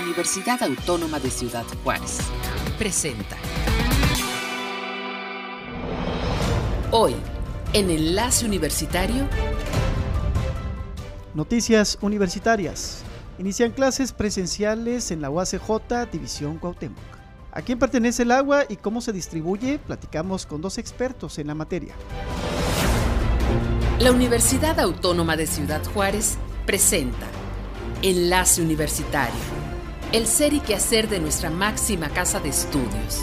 Universidad Autónoma de Ciudad Juárez. Presenta. Hoy, en Enlace Universitario. Noticias universitarias. Inician clases presenciales en la UACJ División Cuauhtémoc. ¿A quién pertenece el agua y cómo se distribuye? Platicamos con dos expertos en la materia. La Universidad Autónoma de Ciudad Juárez presenta Enlace Universitario, el ser y quehacer de nuestra máxima casa de estudios.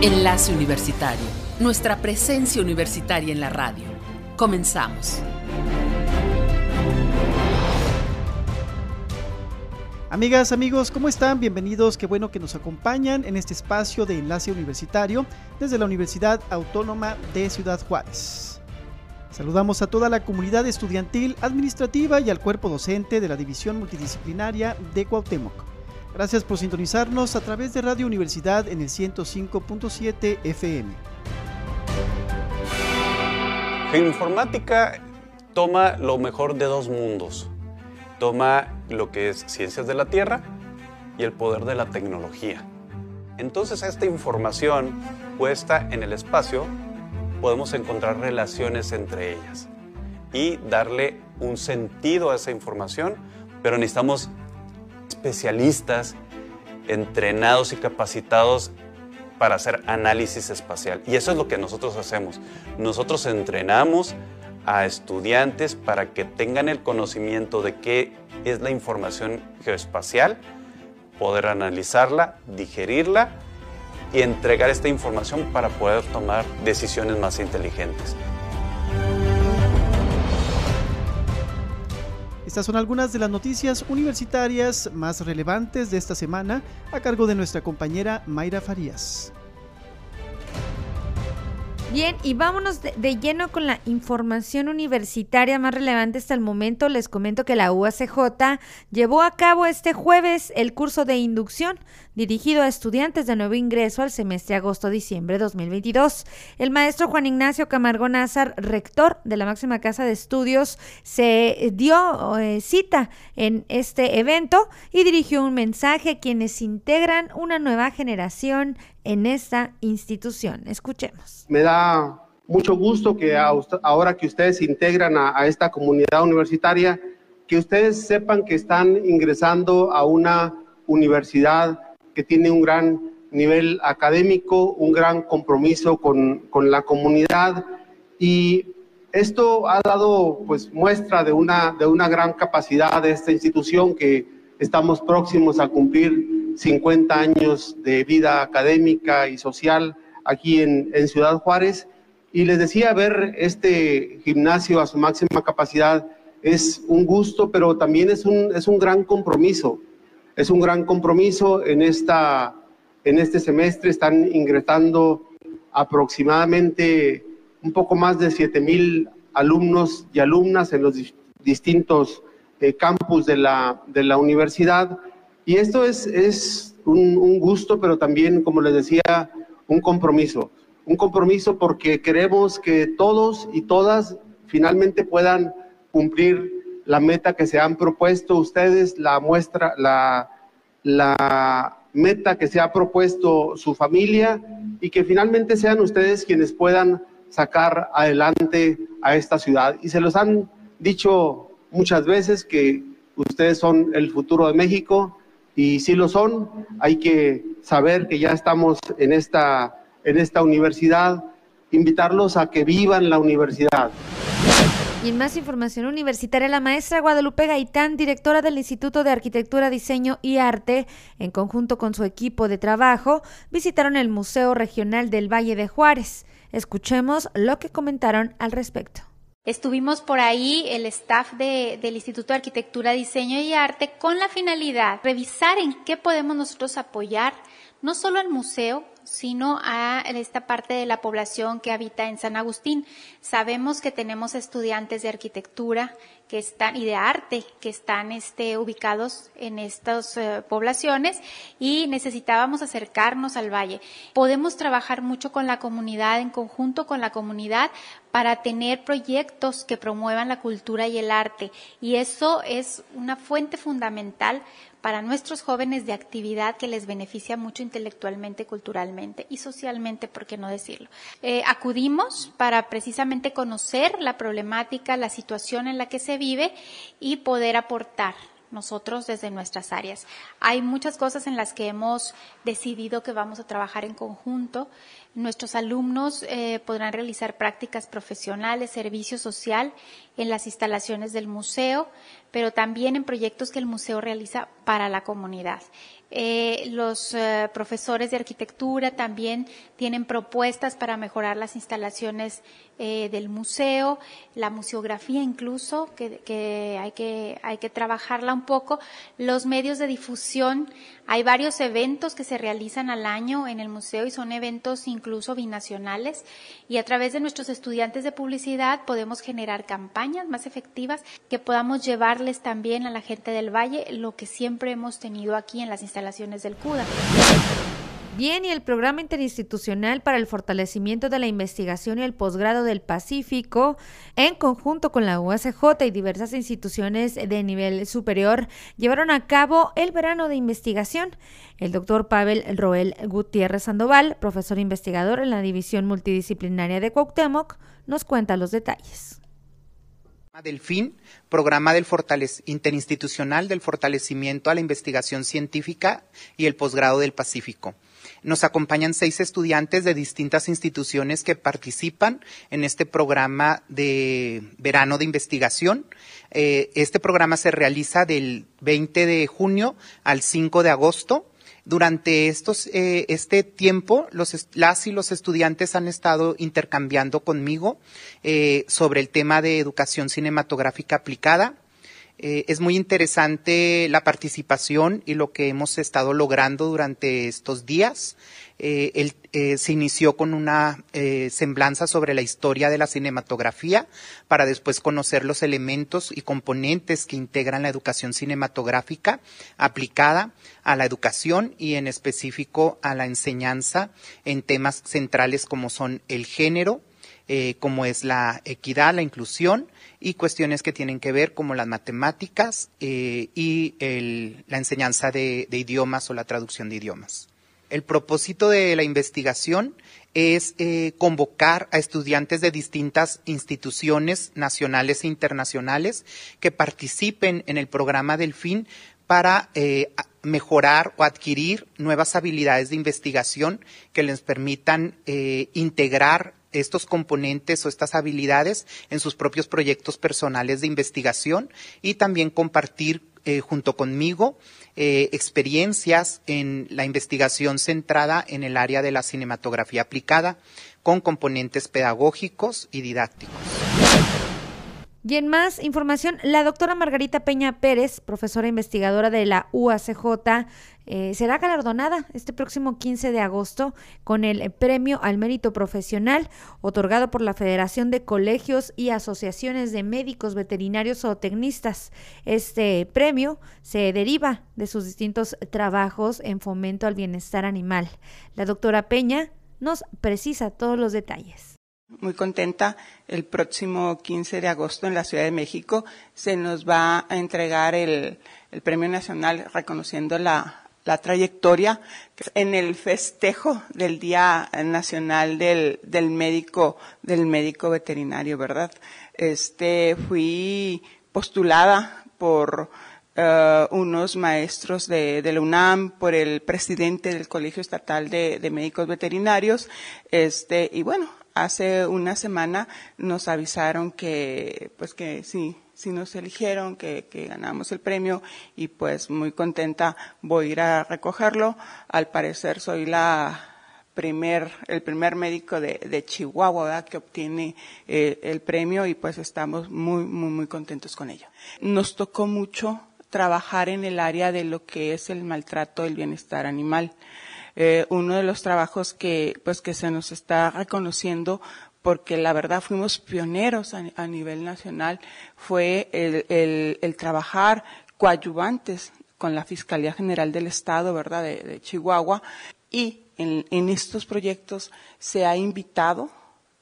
Enlace Universitario, nuestra presencia universitaria en la radio. Comenzamos. Amigas, amigos, ¿cómo están? Bienvenidos, qué bueno que nos acompañan en este espacio de enlace universitario desde la Universidad Autónoma de Ciudad Juárez. Saludamos a toda la comunidad estudiantil, administrativa y al cuerpo docente de la División Multidisciplinaria de Cuauhtémoc. Gracias por sintonizarnos a través de Radio Universidad en el 105.7 FM. Geoinformática toma lo mejor de dos mundos. Toma lo que es ciencias de la Tierra y el poder de la tecnología. Entonces esta información puesta en el espacio podemos encontrar relaciones entre ellas y darle un sentido a esa información, pero necesitamos especialistas entrenados y capacitados para hacer análisis espacial. Y eso es lo que nosotros hacemos. Nosotros entrenamos a estudiantes para que tengan el conocimiento de qué es la información geoespacial, poder analizarla, digerirla y entregar esta información para poder tomar decisiones más inteligentes. Estas son algunas de las noticias universitarias más relevantes de esta semana a cargo de nuestra compañera Mayra Farías. Bien, y vámonos de, lleno con la información universitaria más relevante hasta el momento. Les comento que la UACJ llevó a cabo este jueves el curso de inducción dirigido a estudiantes de nuevo ingreso al semestre agosto-diciembre 2022. El maestro Juan Ignacio Camargo Nazar, rector de la máxima casa de estudios, se dio eh, cita en este evento y dirigió un mensaje a quienes integran una nueva generación en esta institución. Escuchemos. Me da mucho gusto que ahora que ustedes integran a, esta comunidad universitaria, que ustedes sepan que están ingresando a una universidad que tiene un gran nivel académico, un gran compromiso con, con la comunidad y esto ha dado pues muestra de una, de una gran capacidad de esta institución que estamos próximos a cumplir 50 años de vida académica y social aquí en, Ciudad Juárez. Y les decía, ver este gimnasio a su máxima capacidad es un gusto, pero también es un, es un gran compromiso. Es un gran compromiso en, esta, en este semestre. Están ingresando aproximadamente un poco más de 7 mil alumnos y alumnas en los distintos eh, campus de la, de la universidad y esto es, es un, gusto, pero también, como les decía, un compromiso. Un compromiso porque queremos que todos y todas finalmente puedan cumplir la meta que se han propuesto ustedes, la muestra, la, la meta que se ha propuesto su familia y que finalmente sean ustedes quienes puedan sacar adelante a esta ciudad. Y se los han dicho muchas veces que ustedes son el futuro de México y si lo son, hay que saber que ya estamos en esta, en esta universidad, invitarlos a que vivan la universidad. Y en más información universitaria, la maestra Guadalupe Gaitán, directora del Instituto de Arquitectura, Diseño y Arte, en conjunto con su equipo de trabajo, visitaron el Museo Regional del Valle de Juárez. Escuchemos lo que comentaron al respecto. Estuvimos por ahí el staff del Instituto de Arquitectura, Diseño y Arte con la finalidad de revisar en qué podemos nosotros apoyar no solo al museo, sino a esta parte de la población que habita en San Agustín. Sabemos que tenemos estudiantes de arquitectura que están y de arte que están este, ubicados en estas eh, poblaciones y necesitábamos acercarnos al valle. Podemos trabajar mucho con la comunidad, en conjunto con la comunidad, para tener proyectos que promuevan la cultura y el arte. Y eso es una fuente fundamental para nuestros jóvenes de actividad que les beneficia mucho intelectualmente, culturalmente y socialmente, por qué no decirlo. Eh, acudimos para precisamente conocer la problemática, la situación en la que se vive y poder aportar nosotros desde nuestras áreas. Hay muchas cosas en las que hemos decidido que vamos a trabajar en conjunto. Nuestros alumnos eh, podrán realizar prácticas profesionales, servicio social en las instalaciones del museo, pero también en proyectos que el museo realiza para la comunidad. Eh, los eh, profesores de arquitectura también tienen propuestas para mejorar las instalaciones del museo, la museografía incluso, que, hay que hay que trabajarla un poco. Los medios de difusión, hay varios eventos que se realizan al año en el museo y son eventos incluso binacionales y a través de nuestros estudiantes de publicidad podemos generar campañas más efectivas que podamos llevarles también a la gente del valle lo que siempre hemos tenido aquí en las instalaciones del CUDA. Bien, y el Programa Interinstitucional para el Fortalecimiento de la Investigación y el Posgrado del Pacífico, en conjunto con la UACJ y diversas instituciones de nivel superior, llevaron a cabo el verano de investigación. El doctor Pavel Roel Gutiérrez Sandoval, profesor investigador en la División Multidisciplinaria de Cuauhtémoc, nos cuenta los detalles del FIN, Programa del Interinstitucional del Fortalecimiento a la Investigación Científica y el Posgrado del Pacífico. Nos acompañan seis estudiantes de distintas instituciones que participan en este programa de verano de investigación. Eh, este programa se realiza del 20 de junio al 5 de agosto durante estos, eh, este tiempo, los, las y los estudiantes han estado intercambiando conmigo eh, sobre el tema de educación cinematográfica aplicada. Eh, es muy interesante la participación y lo que hemos estado logrando durante estos días. Eh, eh, se inició con una semblanza sobre la historia de la cinematografía para después conocer los elementos y componentes que integran la educación cinematográfica aplicada a la educación y en específico a la enseñanza en temas centrales como son el género, como es la equidad, la inclusión y cuestiones que tienen que ver como las matemáticas y la enseñanza de idiomas o la traducción de idiomas. El propósito de la investigación es eh, convocar a estudiantes de distintas instituciones nacionales e internacionales que participen en el programa del FIN para eh, mejorar o adquirir nuevas habilidades de investigación que les permitan eh, integrar estos componentes o estas habilidades en sus propios proyectos personales de investigación y también compartir junto conmigo eh, experiencias en la investigación centrada en el área de la cinematografía aplicada, con componentes pedagógicos y didácticos. Y en más información, la doctora Margarita Peña Pérez, profesora investigadora de la UACJ, eh, será galardonada este próximo 15 de agosto con el Premio al Mérito Profesional otorgado por la Federación de Colegios y Asociaciones de Médicos Veterinarios o Tecnistas. Este premio se deriva de sus distintos trabajos en fomento al bienestar animal. La doctora Peña nos precisa todos los detalles muy contenta. El próximo 15 de agosto en la Ciudad de México se nos va a entregar el, Premio Nacional reconociendo la, la, trayectoria en el festejo del Día Nacional del, del Médico, del Médico Veterinario, ¿verdad? Este, fui postulada por uh, unos maestros de, la UNAM, por el presidente del Colegio Estatal de, de Médicos Veterinarios, este, y bueno, hace una semana nos avisaron que, pues que sí, sí nos eligieron, que, que, ganamos el premio y pues muy contenta voy a ir a recogerlo. Al parecer soy la primer, el primer médico de, de Chihuahua que obtiene eh, el premio y pues estamos muy, muy, muy contentos con ello. Nos tocó mucho trabajar en el área de lo que es el maltrato del bienestar animal. Eh, uno de los trabajos que, pues, que se nos está reconociendo porque la verdad fuimos pioneros a, nivel nacional, fue el, el, trabajar coadyuvantes con la Fiscalía General del Estado, ¿verdad?, de, Chihuahua, y en, en, estos proyectos se ha invitado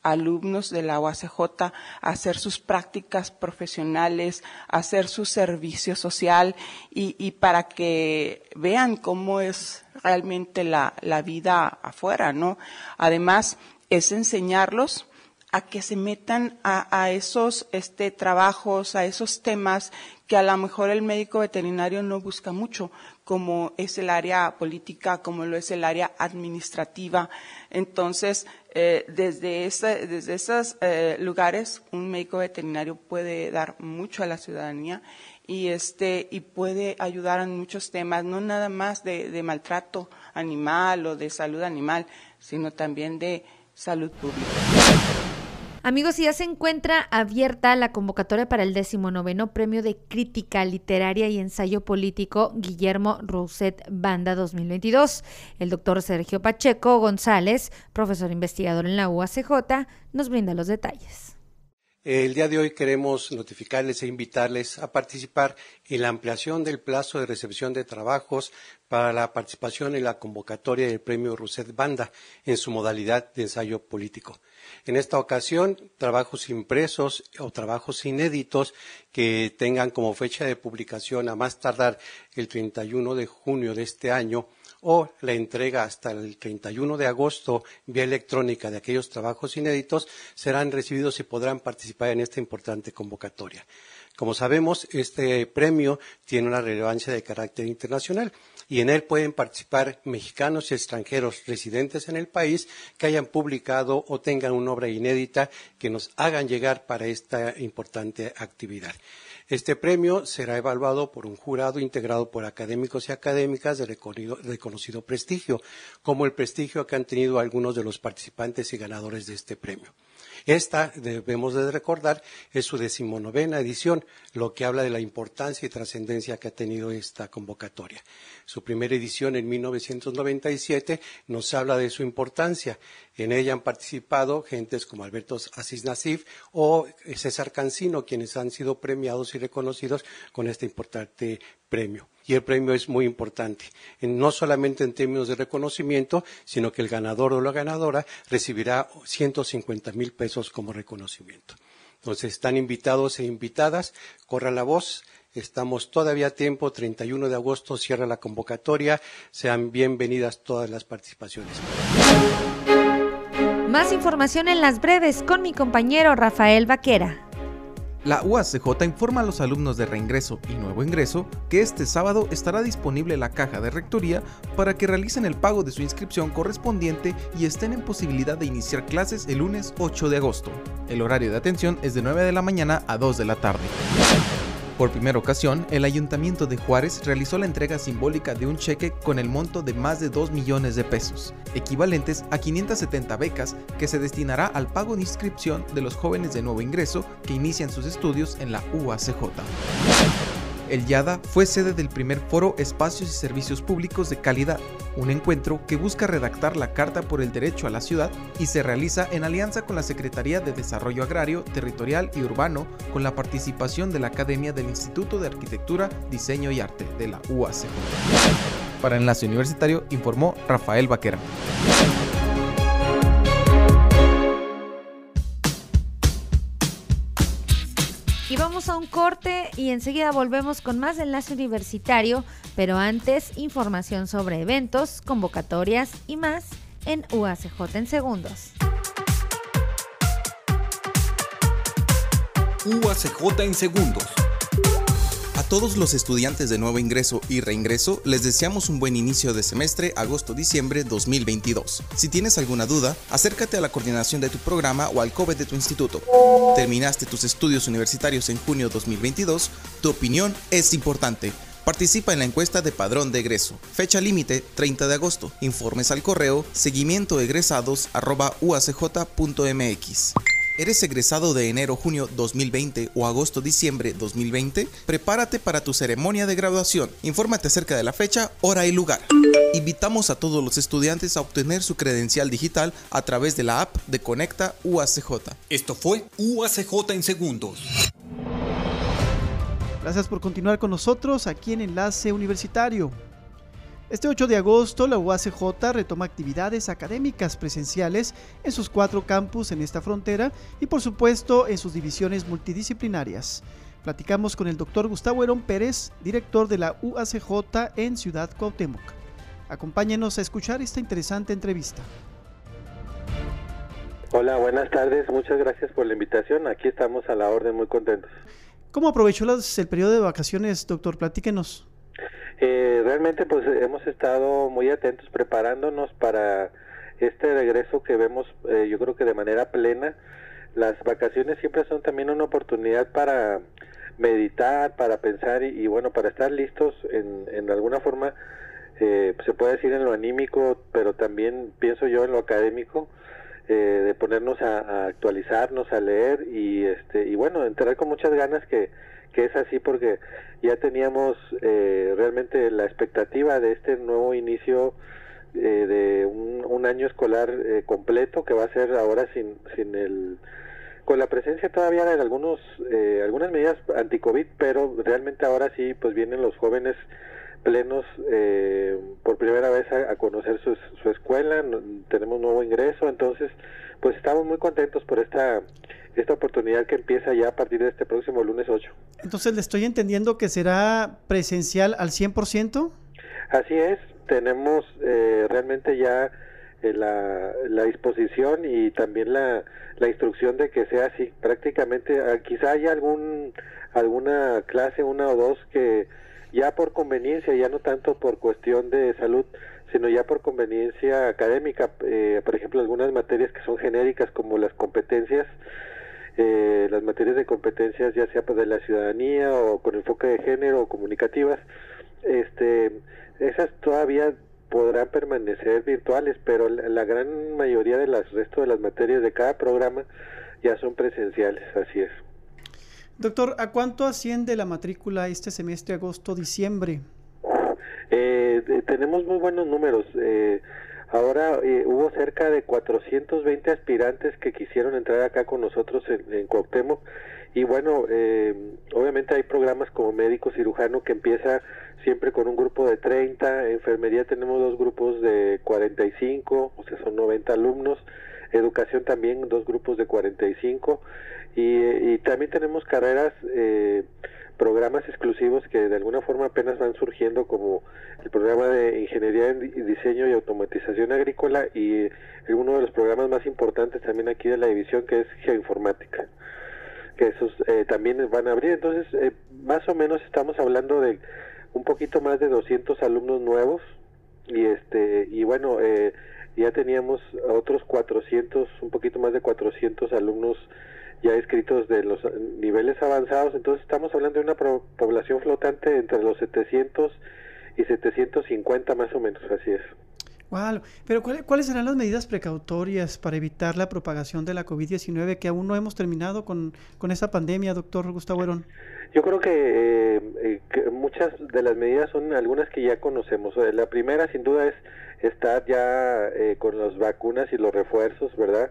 alumnos de la UACJ a hacer sus prácticas profesionales, a hacer su servicio social y, para que vean cómo es realmente la, vida afuera, ¿no? Además, es enseñarlos a que se metan a, esos este, trabajos, a esos temas que a lo mejor el médico veterinario no busca mucho, como es el área política, como lo es el área administrativa. Entonces, eh, desde, desde esos eh, lugares, un médico veterinario puede dar mucho a la ciudadanía y, este, y puede ayudar en muchos temas, no nada más de maltrato animal o de salud animal, sino también de salud pública. Amigos, ya se encuentra abierta la convocatoria para el 19 Premio de Crítica Literaria y Ensayo Político Guillermo Rousset Banda 2022. El doctor Sergio Pacheco González, profesor investigador en la UACJ, nos brinda los detalles. El día de hoy queremos notificarles e invitarles a participar en la ampliación del plazo de recepción de trabajos para la participación en la convocatoria del Premio Rousset Banda en su modalidad de ensayo político. En esta ocasión, trabajos impresos o trabajos inéditos que tengan como fecha de publicación a más tardar el 31 de junio de este año o la entrega hasta el 31 de agosto vía electrónica de aquellos trabajos inéditos serán recibidos y podrán participar en esta importante convocatoria. Como sabemos, este premio tiene una relevancia de carácter internacional y en él pueden participar mexicanos y extranjeros residentes en el país que hayan publicado o tengan una obra inédita que nos hagan llegar para esta importante actividad. Este premio será evaluado por un jurado integrado por académicos y académicas de reconocido, prestigio, como el prestigio que han tenido algunos de los participantes y ganadores de este premio. Esta, debemos de recordar, es su decimonovena edición, lo que habla de la importancia y trascendencia que ha tenido esta convocatoria. Su primera edición en 1997 nos habla de su importancia. En ella han participado gentes como Alberto Asís Nasif o César Cancino, quienes han sido premiados y reconocidos con este importante premio. Y el premio es muy importante, no solamente en términos de reconocimiento, sino que el ganador o la ganadora recibirá 150 mil pesos como reconocimiento. Entonces, están invitados e invitadas, corra la voz, estamos todavía a tiempo, 31 de agosto cierra la convocatoria, sean bienvenidas todas las participaciones. Más información en las breves con mi compañero Rafael Vaquera. La UACJ informa a los alumnos de reingreso y nuevo ingreso que este sábado estará disponible la caja de rectoría para que realicen el pago de su inscripción correspondiente y estén en posibilidad de iniciar clases el lunes 8 de agosto. El horario de atención es de 9 de la mañana a 2 de la tarde. Por primera ocasión, el Ayuntamiento de Juárez realizó la entrega simbólica de un cheque con el monto de más de 2 millones de pesos, equivalentes a 570 becas que se destinará al pago de inscripción de los jóvenes de nuevo ingreso que inician sus estudios en la UACJ. El YADA fue sede del primer foro Espacios y Servicios Públicos de Calidad, un encuentro que busca redactar la Carta por el Derecho a la Ciudad y se realiza en alianza con la Secretaría de Desarrollo Agrario, Territorial y Urbano con la participación de la Academia del Instituto de Arquitectura, Diseño y Arte de la UACJ. Para Enlace Universitario informó Rafael Vaquera. Y vamos a un corte y enseguida volvemos con más enlace universitario, pero antes información sobre eventos, convocatorias y más en UACJ en segundos. UACJ en segundos todos los estudiantes de nuevo ingreso y reingreso les deseamos un buen inicio de semestre agosto-diciembre 2022. Si tienes alguna duda, acércate a la coordinación de tu programa o al COBE de tu instituto. ¿Terminaste tus estudios universitarios en junio 2022? Tu opinión es importante. Participa en la encuesta de padrón de egreso. Fecha límite 30 de agosto. Informes al correo seguimientoegresados.uacj.mx. ¿Eres egresado de enero-junio 2020 o agosto-diciembre 2020? Prepárate para tu ceremonia de graduación. Infórmate acerca de la fecha, hora y lugar. Invitamos a todos los estudiantes a obtener su credencial digital a través de la app de Conecta UACJ. Esto fue UACJ en segundos. Gracias por continuar con nosotros aquí en Enlace Universitario. Este 8 de agosto, la UACJ retoma actividades académicas presenciales en sus cuatro campus en esta frontera y, por supuesto, en sus divisiones multidisciplinarias. Platicamos con el doctor Gustavo Herón Pérez, director de la UACJ en Ciudad Cuauhtémoc. Acompáñenos a escuchar esta interesante entrevista. Hola, buenas tardes. Muchas gracias por la invitación. Aquí estamos a la orden, muy contentos. ¿Cómo aprovechó el periodo de vacaciones, doctor? Platíquenos. Eh, realmente pues hemos estado muy atentos preparándonos para este regreso que vemos eh, yo creo que de manera plena. Las vacaciones siempre son también una oportunidad para meditar, para pensar y, bueno, para estar listos en, en alguna forma, eh, se puede decir en lo anímico, pero también pienso yo en lo académico, eh, de ponernos a, a, actualizarnos, a leer y, este, y bueno, entrar con muchas ganas que que es así porque ya teníamos eh, realmente la expectativa de este nuevo inicio eh, de un, año escolar eh, completo que va a ser ahora sin, sin el con la presencia todavía de algunos algunas medidas anti-covid pero realmente ahora sí pues vienen los jóvenes plenos por primera vez a, conocer su, su escuela tenemos nuevo ingreso entonces pues estamos muy contentos por esta esta oportunidad que empieza ya a partir de este próximo lunes 8. Entonces, ¿le estoy entendiendo que será presencial al 100%? Así es, tenemos eh, realmente ya eh, la, la, disposición y también la, la, instrucción de que sea así. Prácticamente, ah, quizá haya algún, alguna clase, una o dos, que ya por conveniencia, ya no tanto por cuestión de salud, sino ya por conveniencia académica, eh, por ejemplo, algunas materias que son genéricas como las competencias, eh, las materias de competencias, ya sea pues, de la ciudadanía o con enfoque de género o comunicativas, este, esas todavía podrán permanecer virtuales, pero la, gran mayoría de las resto de las materias de cada programa ya son presenciales, así es. Doctor, ¿a cuánto asciende la matrícula este semestre agosto-diciembre? Eh, tenemos muy buenos números. Eh, Ahora eh, hubo cerca de 420 aspirantes que quisieron entrar acá con nosotros en, en y bueno, eh, obviamente hay programas como médico cirujano que empieza siempre con un grupo de 30, enfermería tenemos dos grupos de 45, o sea, son 90 alumnos, educación también dos grupos de 45 y, y también tenemos carreras eh, programas exclusivos que de alguna forma apenas van surgiendo como el programa de ingeniería y diseño y automatización agrícola y uno de los programas más importantes también aquí de la división que es geoinformática que esos eh, también van a abrir. Entonces eh, más o menos estamos hablando de un poquito más de 200 alumnos nuevos y este y bueno eh, ya teníamos otros 400 un poquito más de 400 alumnos ya escritos de los niveles avanzados, entonces estamos hablando de una población flotante entre los 700 y 750 más o menos, así es. Wow. Pero ¿cuáles serán las medidas precautorias para evitar la propagación de la COVID-19 que aún no hemos terminado con, con esa pandemia, doctor Gustavo Herón? Yo creo que, eh, eh, que, muchas de las medidas son algunas que ya conocemos. La primera, sin duda, es estar ya eh, con las vacunas y los refuerzos, ¿verdad?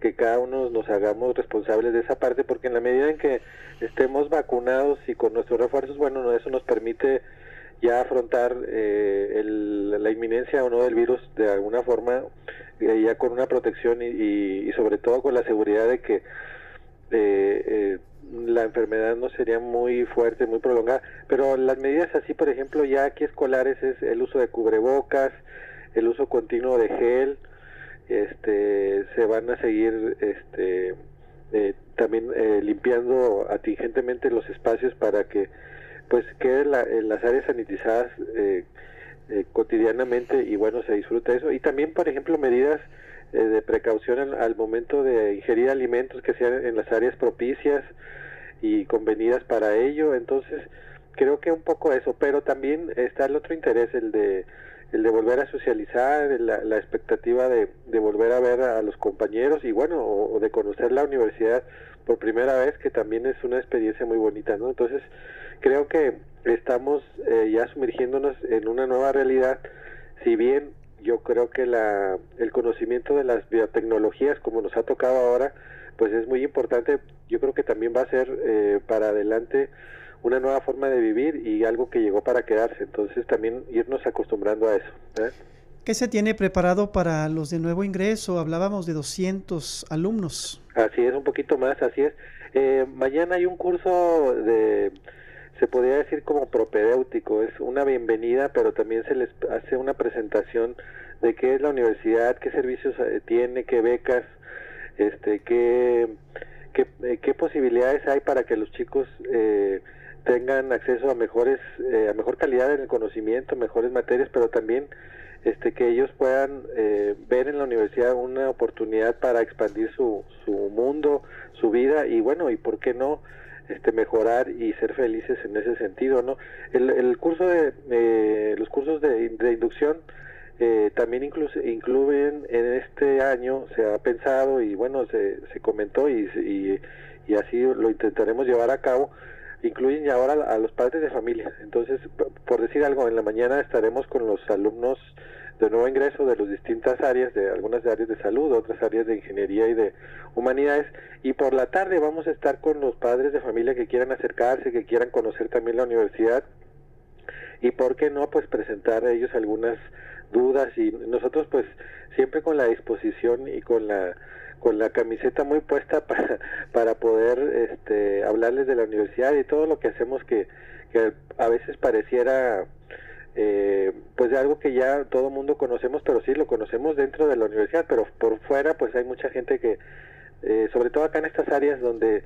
Que cada uno nos hagamos responsables de esa parte, porque en la medida en que estemos vacunados y con nuestros refuerzos, bueno, eso nos permite ya afrontar eh, la inminencia o no del virus de alguna forma, eh, ya con una protección y, y, sobre todo con la seguridad de que eh, la enfermedad no sería muy fuerte, muy prolongada. Pero las medidas así, por ejemplo, ya aquí escolares es el uso de cubrebocas, el uso continuo de gel, este se van a seguir este eh, también eh, limpiando atingentemente los espacios para que pues queden en las áreas sanitizadas eh, cotidianamente y bueno se disfruta eso. Y también por ejemplo medidas de precaución al, al, momento de ingerir alimentos que sean en las áreas propicias y convenidas para ello. Entonces creo que un poco eso pero también está el otro interés el de el de volver a socializar, la, la expectativa de, de, volver a ver a, los compañeros y bueno, o, de conocer la universidad por primera vez, que también es una experiencia muy bonita, ¿no? Entonces, creo que estamos eh, ya sumergiéndonos en una nueva realidad, si bien yo creo que la, el conocimiento de las biotecnologías, como nos ha tocado ahora, pues es muy importante, yo creo que también va a ser eh, para adelante una nueva forma de vivir y algo que llegó para quedarse. Entonces también irnos acostumbrando a eso. ¿eh? ¿Qué se tiene preparado para los de nuevo ingreso? Hablábamos de 200 alumnos. Así es, un poquito más, así es. Eh, mañana hay un curso de, se podría decir como propedéutico, es una bienvenida, pero también se les hace una presentación de qué es la universidad, qué servicios eh, tiene, qué becas, este, qué, qué, eh, qué posibilidades hay para que los chicos eh, tengan acceso a mejores, a mejor calidad en el conocimiento, mejores materias, pero también este, que ellos puedan ver en la universidad una oportunidad para expandir su, su mundo, su vida y bueno, y por qué no este mejorar y ser felices en ese sentido, ¿no? El, el curso de eh, los cursos de, de inducción eh, también incluyen en este año se ha pensado y bueno se, se comentó y, y, y así lo intentaremos llevar a cabo incluyen ya ahora a los padres de familia entonces por decir algo en la mañana estaremos con los alumnos de nuevo ingreso de las distintas áreas, de algunas áreas de salud, otras áreas de ingeniería y de humanidades. Y por la tarde vamos a estar con los padres de familia que quieran acercarse, que quieran conocer también la universidad. Y por qué no, pues presentar a ellos algunas dudas y nosotros pues siempre con la disposición y con la con la camiseta muy puesta para, para poder este, hablarles de la universidad y todo lo que hacemos que, que a veces pareciera eh, pues algo que ya todo mundo conocemos, pero sí lo conocemos dentro de la universidad, pero por fuera pues hay mucha gente que, eh, sobre todo acá en estas áreas donde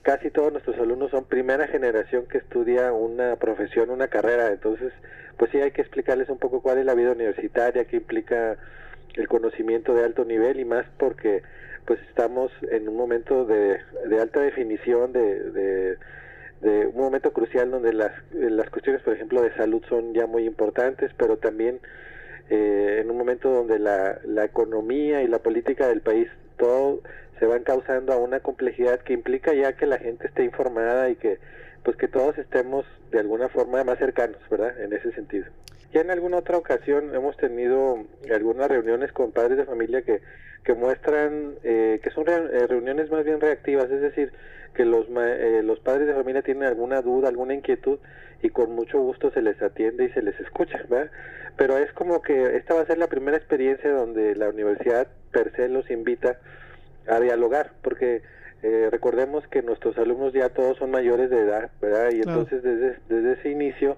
casi todos nuestros alumnos son primera generación que estudia una profesión, una carrera, entonces pues sí hay que explicarles un poco cuál es la vida universitaria, qué implica el conocimiento de alto nivel y más porque pues estamos en un momento de, de alta definición, de, de un momento crucial donde las, las cuestiones, por ejemplo, de salud son ya muy importantes, pero también eh, en un momento donde la, la economía y la política del país todo se van causando a una complejidad que implica ya que la gente esté informada y que pues que todos estemos de alguna forma más cercanos, ¿verdad? En ese sentido. Ya en alguna otra ocasión hemos tenido algunas reuniones con padres de familia que, que muestran eh, que son eh, reuniones más bien reactivas, es decir, que los, eh, los padres de familia tienen alguna duda, alguna inquietud y con mucho gusto se les atiende y se les escucha, ¿verdad? Pero es como que esta va a ser la primera experiencia donde la universidad per se los invita a dialogar, porque eh, recordemos que nuestros alumnos ya todos son mayores de edad, ¿verdad? Y entonces desde, desde ese inicio,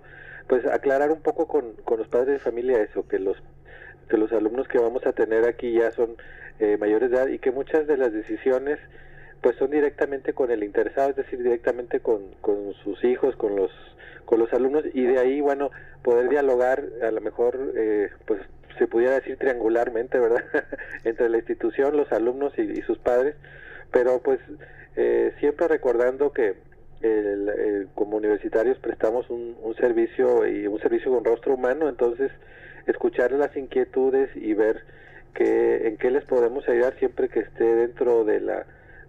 pues aclarar un poco con, con los padres de familia eso, que los que los alumnos que vamos a tener aquí ya son eh, mayores de edad y que muchas de las decisiones pues son directamente con el interesado, es decir, directamente con, con sus hijos, con los con los alumnos y de ahí, bueno, poder dialogar a lo mejor, eh, pues se pudiera decir triangularmente, ¿verdad? Entre la institución, los alumnos y, sus padres, pero pues eh, siempre recordando que el, como universitarios prestamos un, un servicio y un servicio con rostro humano, entonces escuchar las inquietudes y ver que, en qué les podemos ayudar siempre que esté dentro de la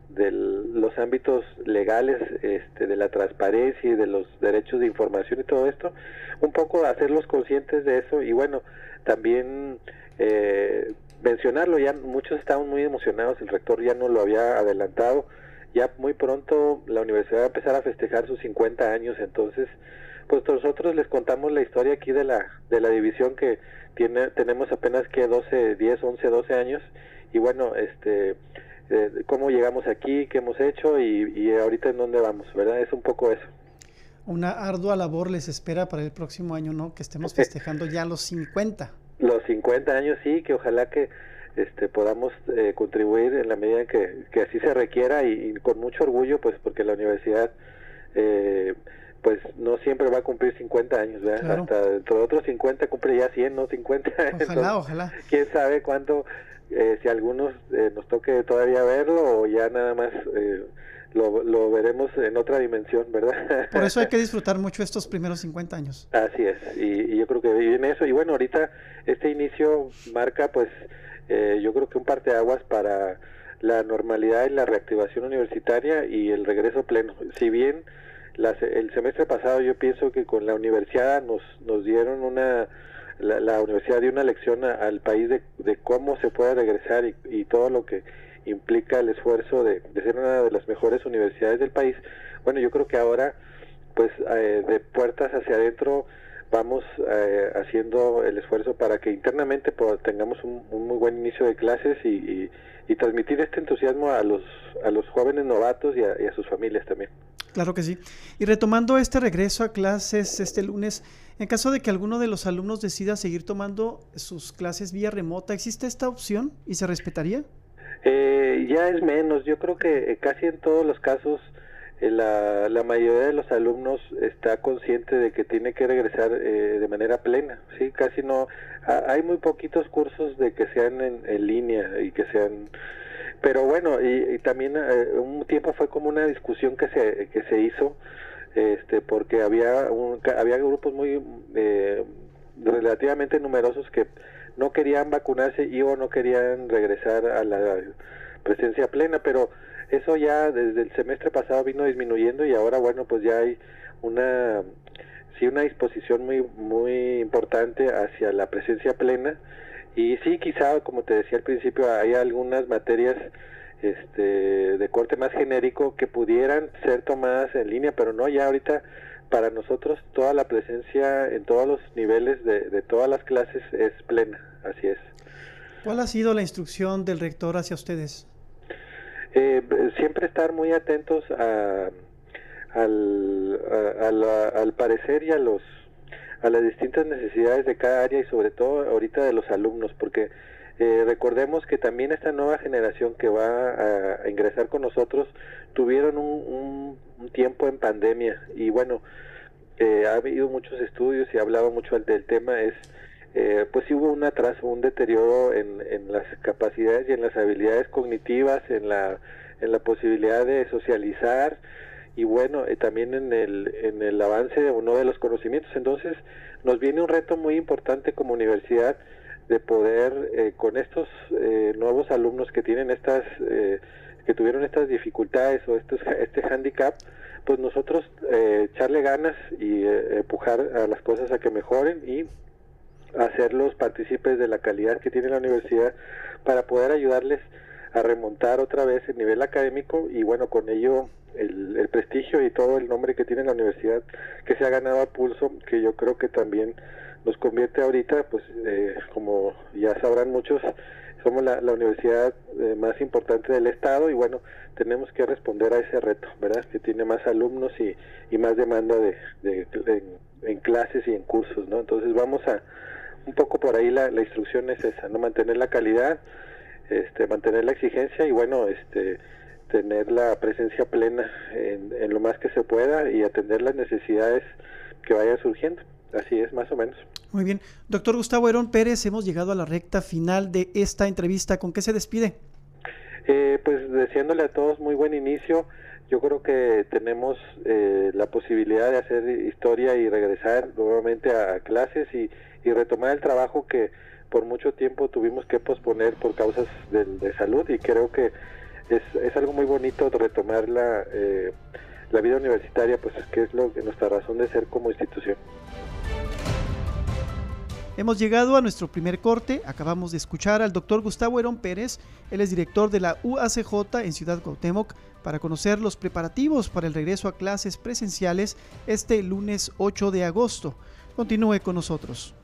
de los ámbitos legales este, de la transparencia y de los derechos de información y todo esto, un poco hacerlos conscientes de eso y bueno, también eh, mencionarlo, ya muchos estaban muy emocionados, el rector ya no lo había adelantado, ya muy pronto la universidad va a empezar a festejar sus 50 años, entonces pues nosotros les contamos la historia aquí de la, de la división que tiene, tenemos apenas que 12, 10, 11, 12 años y bueno, este eh, cómo llegamos aquí, qué hemos hecho y, y ahorita en dónde vamos, ¿verdad? Es un poco eso. Una ardua labor les espera para el próximo año, ¿no? Que estemos festejando ya los 50. Los 50 años, sí, que ojalá que este, podamos eh, contribuir en la medida en que, que así se requiera y, y, con mucho orgullo, pues porque la universidad, eh, pues no siempre va a cumplir 50 años, ¿verdad? Claro. Hasta dentro de otros 50 cumple ya 100, no 50. Ojalá, Entonces, ojalá. ¿Quién sabe cuánto eh, si a algunos eh, nos toque todavía verlo o ya nada más eh, lo, lo, veremos en otra dimensión, ¿verdad? Por eso hay que disfrutar mucho estos primeros 50 años. Así es, y, y yo creo que viene eso. Y bueno, ahorita este inicio marca pues eh, yo creo que un parteaguas para la normalidad y la reactivación universitaria y el regreso pleno. Si bien las, el semestre pasado yo pienso que con la universidad nos, nos dieron una la, la, universidad dio una lección a, al país de, de, cómo se puede regresar y, y, todo lo que implica el esfuerzo de, de, ser una de las mejores universidades del país. Bueno, yo creo que ahora pues de puertas hacia adentro vamos haciendo el esfuerzo para que internamente pues, tengamos un, muy buen inicio de clases y, transmitir este entusiasmo a los, a los jóvenes novatos y a sus familias también. Claro que sí. Y retomando este regreso a clases este lunes, en caso de que alguno de los alumnos decida seguir tomando sus clases vía remota, ¿existe esta opción y se respetaría? Eh, ya es menos. Yo creo que eh, casi en todos los casos eh, la, la, mayoría de los alumnos está consciente de que tiene que regresar de manera plena. Sí, casi no. hay muy poquitos cursos de que sean en, en línea y que sean pero bueno, y, también eh, un tiempo fue como una discusión que se, que se hizo, este, porque había, un, había grupos muy eh, relativamente numerosos que no querían vacunarse y o no querían regresar a la presencia plena, pero eso ya desde el semestre pasado vino disminuyendo y ahora bueno pues ya hay una sí una disposición muy muy importante hacia la presencia plena y sí, quizá, como te decía al principio, hay algunas materias este, de corte más genérico que pudieran ser tomadas en línea, pero no, ya ahorita para nosotros toda la presencia en todos los niveles de, todas las clases es plena, así es. ¿Cuál ha sido la instrucción del rector hacia ustedes? Eh, siempre estar muy atentos a, al, al parecer y a los a las distintas necesidades de cada área y sobre todo ahorita de los alumnos, porque eh, recordemos que también esta nueva generación que va a, ingresar con nosotros tuvieron un, tiempo en pandemia. Y bueno, eh, ha habido muchos estudios y hablaba mucho del tema, es eh, pues hubo un atraso, un deterioro en, en las capacidades y en las habilidades cognitivas, en la, en la posibilidad de socializar, y bueno, eh, también en el, en el avance de uno de los conocimientos. Entonces, nos viene un reto muy importante como universidad de poder, eh, con estos eh, nuevos alumnos que tienen estas, que tuvieron estas dificultades o estos, este handicap, pues nosotros echarle ganas y empujar a las cosas a que mejoren y hacerlos partícipes de la calidad que tiene la universidad para poder ayudarles a remontar otra vez el nivel académico y bueno, con ello el, prestigio y todo el nombre que tiene la universidad que se ha ganado a pulso, que yo creo que también nos convierte ahorita, pues eh, como ya sabrán muchos, somos la, universidad eh, más importante del estado y bueno, tenemos que responder a ese reto, ¿verdad? Que tiene más alumnos y, y más demanda de, en, clases y en cursos, ¿no? Entonces vamos a, un poco por ahí la, la instrucción es esa, ¿no? Mantener la calidad, este, mantener la exigencia y bueno, este, tener la presencia plena en, lo más que se pueda y atender las necesidades que vayan surgiendo. Así es, más o menos. Muy bien. Doctor Gustavo Herón Pérez, hemos llegado a la recta final de esta entrevista. ¿Con qué se despide? Eh, pues deseándole a todos muy buen inicio. Yo creo que tenemos eh, la posibilidad de hacer historia y regresar nuevamente a, clases y, y retomar el trabajo que por mucho tiempo tuvimos que posponer por causas de, salud y creo que es, es algo muy bonito retomar la, eh, la vida universitaria, pues que es lo, nuestra razón de ser como institución. Hemos llegado a nuestro primer corte. Acabamos de escuchar al doctor Gustavo Herón Pérez. Él es director de la UACJ en Ciudad Cuauhtémoc para conocer los preparativos para el regreso a clases presenciales este lunes 8 de agosto. Continúe con nosotros.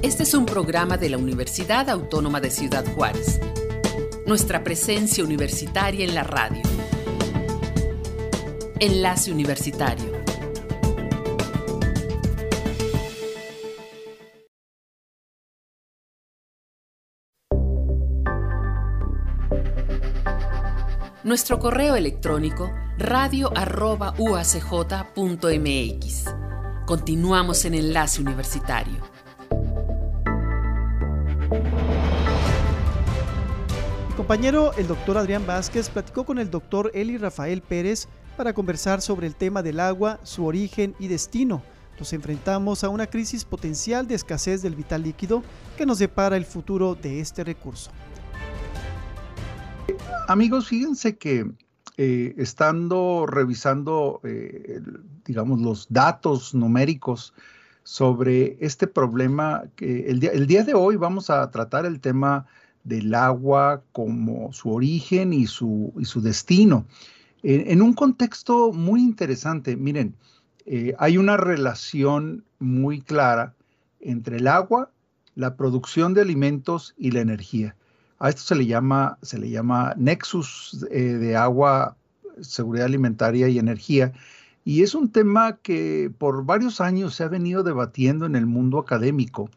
Este es un programa de la Universidad Autónoma de Ciudad Juárez. Nuestra presencia universitaria en la radio. Enlace Universitario. Nuestro correo electrónico radio.uacj.mx. Continuamos en Enlace Universitario. Compañero, el doctor Adrián Vázquez, platicó con el doctor Eli Rafael Pérez para conversar sobre el tema del agua, su origen y destino. Nos enfrentamos a una crisis potencial de escasez del vital líquido que nos depara el futuro de este recurso. Amigos, fíjense que eh, estando revisando, eh, digamos, los datos numéricos sobre este problema, que el día, el día de hoy vamos a tratar el tema del agua como su origen y su, y su destino. En, un contexto muy interesante, miren, eh, hay una relación muy clara entre el agua, la producción de alimentos y la energía. A esto se le llama, se le llama nexus eh, de agua, seguridad alimentaria y energía. Y es un tema que por varios años se ha venido debatiendo en el mundo académico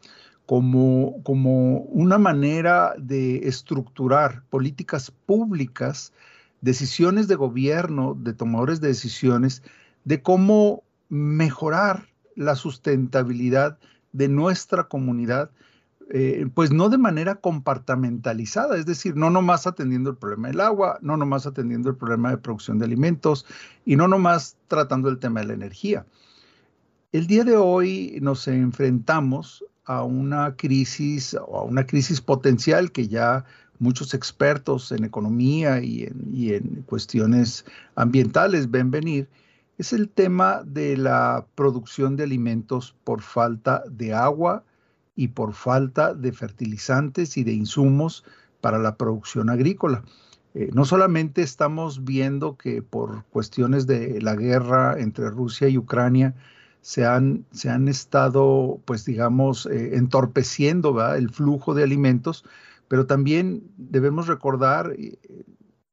como, como una manera de estructurar políticas públicas, decisiones de gobierno, de tomadores de decisiones, de cómo mejorar la sustentabilidad de nuestra comunidad eh, pues no de manera compartamentalizada, es decir, no nomás atendiendo el problema del agua, no nomás atendiendo el problema de producción de alimentos y no nomás tratando el tema de la energía. El día de hoy nos enfrentamos a una crisis o a una crisis potencial que ya muchos expertos en economía y en, y en cuestiones ambientales ven venir, es el tema de la producción de alimentos por falta de agua, y por falta de fertilizantes y de insumos para la producción agrícola. Eh, no solamente estamos viendo que por cuestiones de la guerra entre Rusia y Ucrania se han, se han estado, pues digamos, eh, entorpeciendo el flujo de alimentos, pero también debemos recordar,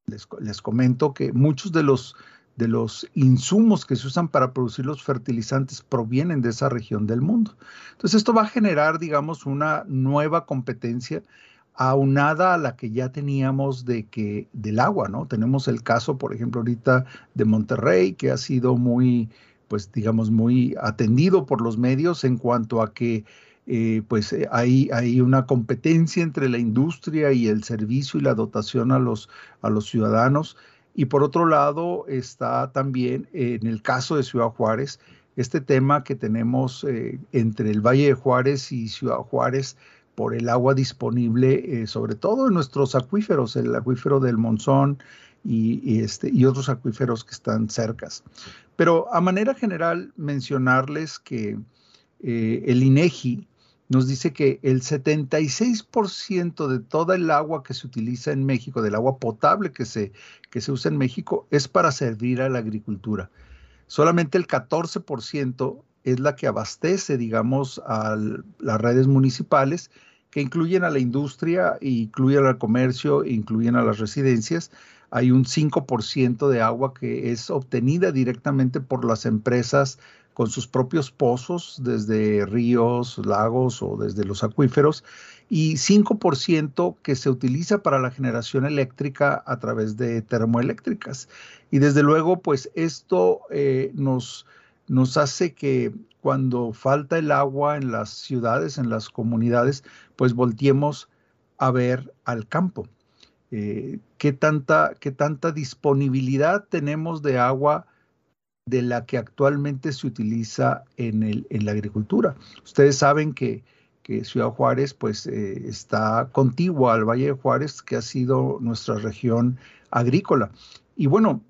les, les comento que muchos de los de los insumos que se usan para producir los fertilizantes provienen de esa región del mundo. Entonces esto va a generar, digamos, una nueva competencia aunada a la que ya teníamos de que del agua, ¿no? Tenemos el caso, por ejemplo, ahorita de Monterrey, que ha sido muy, pues digamos, muy atendido por los medios en cuanto a que eh, pues eh, hay, hay, una competencia entre la industria y el servicio y la dotación a los, a los ciudadanos. Y por otro lado está también en el caso de Ciudad Juárez, este tema que tenemos eh, entre el Valle de Juárez y Ciudad Juárez por el agua disponible, eh, sobre todo en nuestros acuíferos, el acuífero del Monzón y, este, y otros acuíferos que están cercas. Pero a manera general, mencionarles que eh, el INEGI nos dice que el 76% de toda el agua que se utiliza en México, del agua potable que se, que se usa en México, es para servir a la agricultura. Solamente el 14% es la que abastece, digamos, a las redes municipales, que incluyen a la industria, incluyen al comercio, incluyen a las residencias. Hay un 5% de agua que es obtenida directamente por las empresas con sus propios pozos desde ríos, lagos o desde los acuíferos y 5% que se utiliza para la generación eléctrica a través de termoeléctricas. Y desde luego, pues esto eh, nos, hace que cuando falta el agua en las ciudades, en las comunidades, pues volteemos a ver al campo. Eh, ¿qué, tanta, ¿Qué tanta disponibilidad tenemos de agua de la que actualmente se utiliza en, el, en la agricultura. Ustedes saben que, que Ciudad Juárez pues eh, está contigua al Valle de Juárez, que ha sido nuestra región agrícola. Y bueno,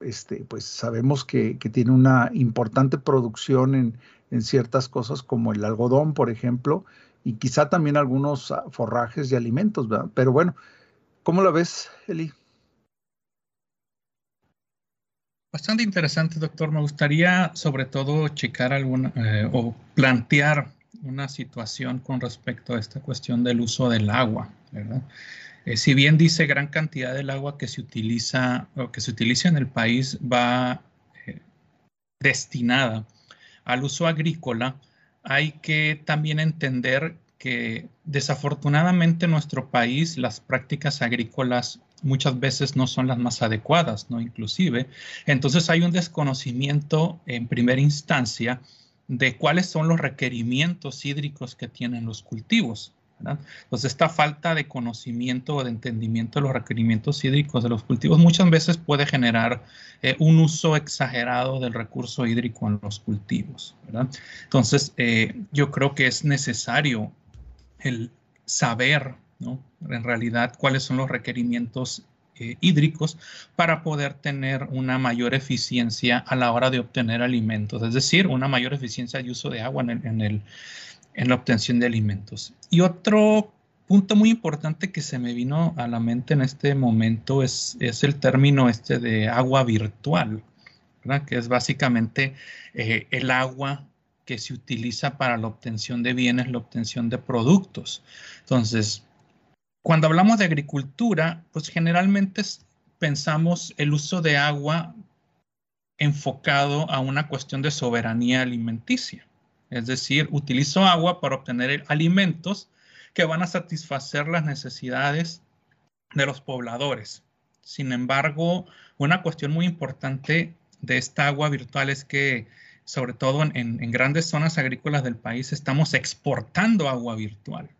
este, pues sabemos que, que tiene una importante producción en, en, ciertas cosas como el algodón, por ejemplo, y quizá también algunos forrajes y alimentos, ¿verdad? Pero bueno, ¿cómo la ves, Eli? Bastante interesante, doctor. Me gustaría sobre todo checar alguna eh, o plantear una situación con respecto a esta cuestión del uso del agua, ¿verdad? Eh, si bien dice gran cantidad del agua que se utiliza o que se utiliza en el país va eh, destinada al uso agrícola, hay que también entender desafortunadamente en nuestro país las prácticas agrícolas muchas veces no son las más adecuadas, ¿no? Inclusive. Entonces hay un desconocimiento en primera instancia de cuáles son los requerimientos hídricos que tienen los cultivos. Entonces, esta falta de conocimiento o de entendimiento de los requerimientos hídricos de los cultivos muchas veces puede generar eh, un uso exagerado del recurso hídrico en los cultivos. Entonces, eh, yo creo que es necesario el saber en realidad, cuáles son los requerimientos eh, hídricos para poder tener una mayor eficiencia a la hora de obtener alimentos, es decir, una mayor eficiencia de uso de agua en, en, el, en la obtención de alimentos. Y otro punto muy importante que se me vino a la mente en este momento es, es el término este de agua virtual, ¿verdad? que es básicamente eh, el agua que se utiliza para la obtención de bienes, la obtención de productos. Entonces, cuando hablamos de agricultura, pues generalmente pensamos el uso de agua enfocado a una cuestión de soberanía alimenticia. Es decir, utilizo agua para obtener alimentos que van a satisfacer las necesidades de los pobladores. Sin embargo, una cuestión muy importante de esta agua virtual es que, sobre todo en, grandes zonas agrícolas del país, estamos exportando agua virtual,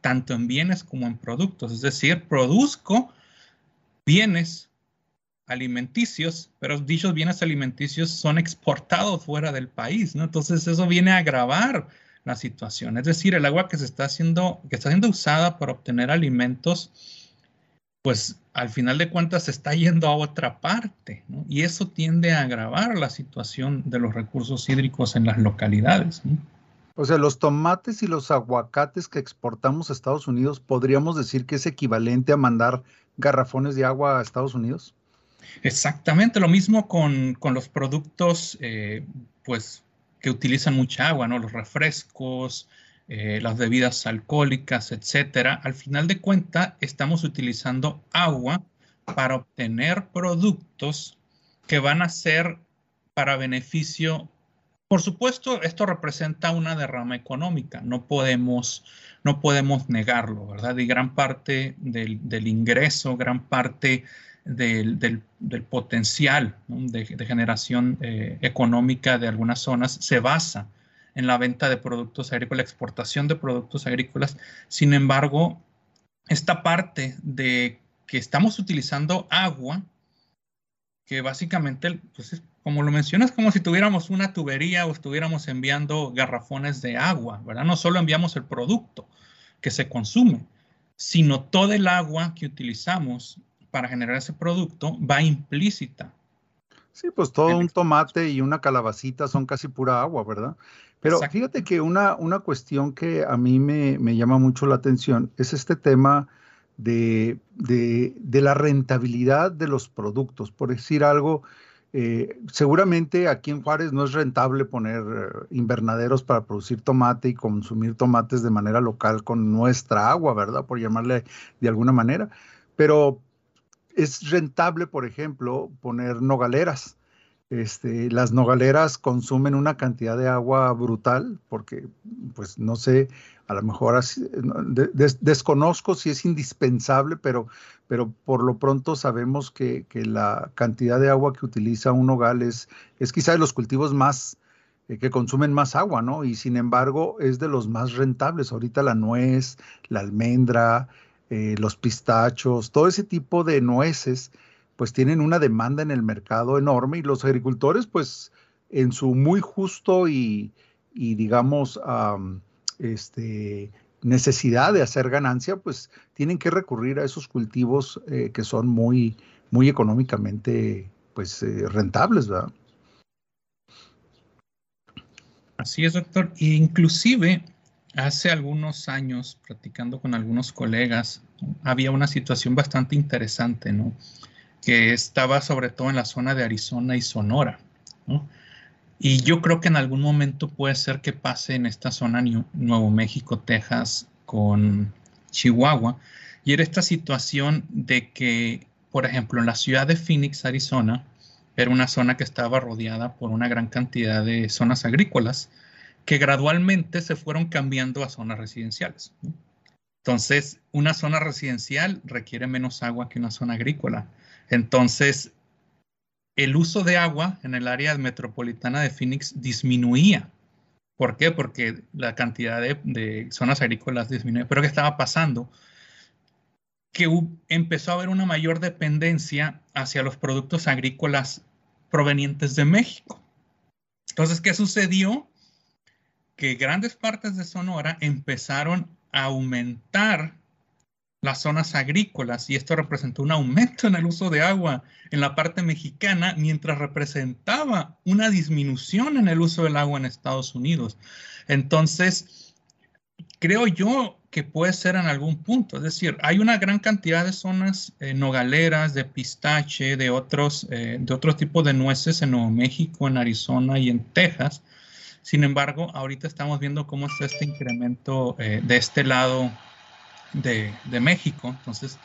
tanto en bienes como en productos. Es decir, produzco bienes alimenticios, pero dichos bienes alimenticios son exportados fuera del país, ¿no? Entonces eso viene a agravar la situación. Es decir, el agua que se está haciendo, que está siendo usada para obtener alimentos, pues al final de cuentas se está yendo a otra parte, ¿no? Y eso tiende a agravar la situación de los recursos hídricos en las localidades. O sea, los tomates y los aguacates que exportamos a Estados Unidos, ¿podríamos decir que es equivalente a mandar garrafones de agua a Estados Unidos? Exactamente, lo mismo con, los productos, eh, pues, que utilizan mucha agua, ¿no? Los refrescos, eh, las bebidas alcohólicas, etcétera. Al final de cuentas, estamos utilizando agua para obtener productos que van a ser para beneficio. Por supuesto, esto representa una derrama económica, no podemos, no podemos negarlo, ¿verdad? Y gran parte del, ingreso, gran parte del, potencial de, generación eh, económica de algunas zonas se basa la venta de productos agrícolas, la exportación de productos agrícolas. Sin embargo, esta parte de que estamos utilizando agua, que básicamente, pues, como lo mencionas, como si tuviéramos una tubería o estuviéramos enviando garrafones de agua, ¿verdad? No solo enviamos el producto que se consume, sino todo el agua que utilizamos para generar ese producto va implícita. Sí, pues todo un tomate y una calabacita son casi pura agua, ¿verdad? Pero fíjate que una, una cuestión que a mí me, llama mucho la atención es este tema de, la rentabilidad de los productos. Por decir algo, eh, seguramente aquí en Juárez no es rentable poner eh, invernaderos para producir tomate y consumir tomates de manera local con nuestra agua, ¿verdad? Por llamarle de alguna manera. Pero es rentable, por ejemplo, poner nogaleras. Este, las nogaleras consumen una cantidad de agua brutal porque, pues no sé, a lo mejor desconozco si es indispensable, pero, pero por lo pronto sabemos que, la cantidad de agua que utiliza un nogal es, es quizá de los cultivos más eh, que consumen más agua, ¿no? Y sin embargo es de los más rentables. Ahorita la nuez, la almendra, eh, los pistachos, todo ese tipo de nueces, pues tienen una demanda en el mercado enorme y los agricultores, pues en su muy justo y, digamos, este, necesidad de hacer ganancia, pues tienen que recurrir a esos cultivos eh, que son muy, muy económicamente, pues, eh, rentables, ¿verdad? Así es, doctor. E inclusive Hace algunos años, practicando con algunos colegas, había una situación bastante interesante, ¿no? Que estaba sobre todo en la zona de Arizona y Sonora, ¿no? Y yo creo que en algún momento puede ser que pase en esta zona Nuevo México, Texas, con Chihuahua. Y era esta situación de que, por ejemplo, en la ciudad de Phoenix, Arizona, era una zona que estaba rodeada por una gran cantidad de zonas agrícolas que gradualmente se fueron cambiando a zonas residenciales. Entonces, una zona residencial requiere menos agua que una zona agrícola. Entonces, el uso de agua en el área metropolitana de Phoenix disminuía. ¿Por qué? Porque la cantidad de, zonas agrícolas disminuía. Pero ¿qué estaba pasando? Que empezó a haber una mayor dependencia hacia los productos agrícolas provenientes de México. Entonces, ¿qué sucedió? que grandes partes de Sonora empezaron a aumentar las zonas agrícolas y esto representó un aumento en el uso de agua en la parte mexicana mientras representaba una disminución en el uso del agua en Estados Unidos. Entonces, creo yo que puede ser en algún punto. Es decir, hay una gran cantidad de zonas eh, nogaleras, de pistache, de otros, eh, de otros tipos de nueces en Nuevo México, en Arizona y en Texas. Sin embargo, ahorita estamos viendo cómo está este incremento eh, de este lado de, México. Entonces,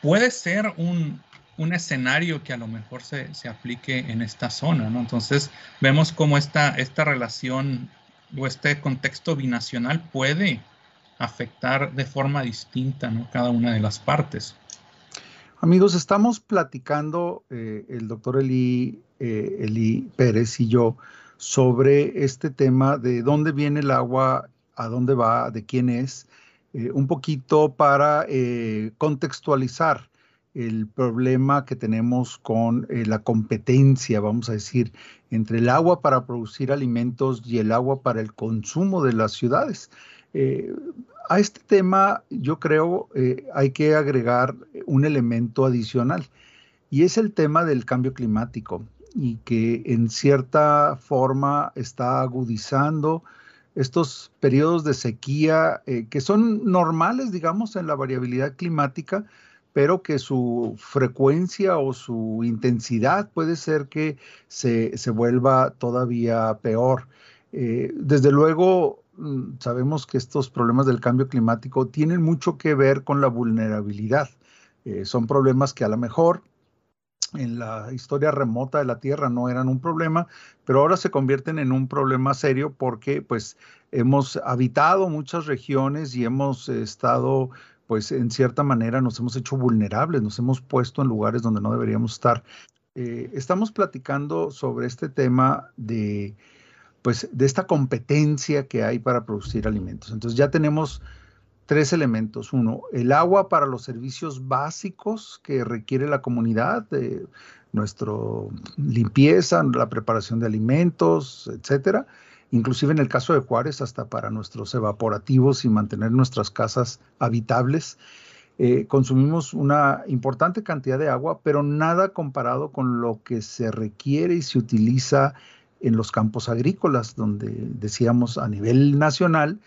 puede ser un, un escenario que a lo mejor se, se, aplique en esta zona, ¿no? Entonces, vemos cómo esta, esta relación o este contexto binacional puede afectar de forma distinta ¿no? cada una de las partes. Amigos, estamos platicando eh, el doctor Eli, eh, Eli Pérez y yo sobre este tema de dónde viene el agua, a dónde va, de quién es, eh, un poquito para contextualizar el problema que tenemos con la competencia, vamos a decir, entre el agua para producir alimentos y el agua para el consumo de las ciudades. Eh, a este tema yo creo eh, hay que agregar un elemento adicional y es el tema del cambio climático y que en cierta forma está agudizando estos periodos de sequía eh, que son normales, digamos, en la variabilidad climática, pero que su frecuencia o su intensidad puede ser que se, vuelva todavía peor. Eh, desde luego, mm, sabemos que estos problemas del cambio climático tienen mucho que ver con la vulnerabilidad. Eh, son problemas que a lo mejor en la historia remota de la Tierra no eran un problema, pero ahora se convierten en un problema serio porque pues hemos habitado muchas regiones y hemos estado pues en cierta manera nos hemos hecho vulnerables, nos hemos puesto en lugares donde no deberíamos estar. Eh, estamos platicando sobre este tema de, pues, de esta competencia que hay para producir alimentos. Entonces ya tenemos tres elementos. Uno, el agua para los servicios básicos que requiere la comunidad, de nuestra limpieza, la preparación de alimentos, etcétera inclusive en el caso de Juárez, hasta para nuestros evaporativos y mantener nuestras casas habitables. Eh, consumimos una importante cantidad de agua, pero nada comparado con lo que se requiere y se utiliza en los campos agrícolas, donde decíamos a nivel nacional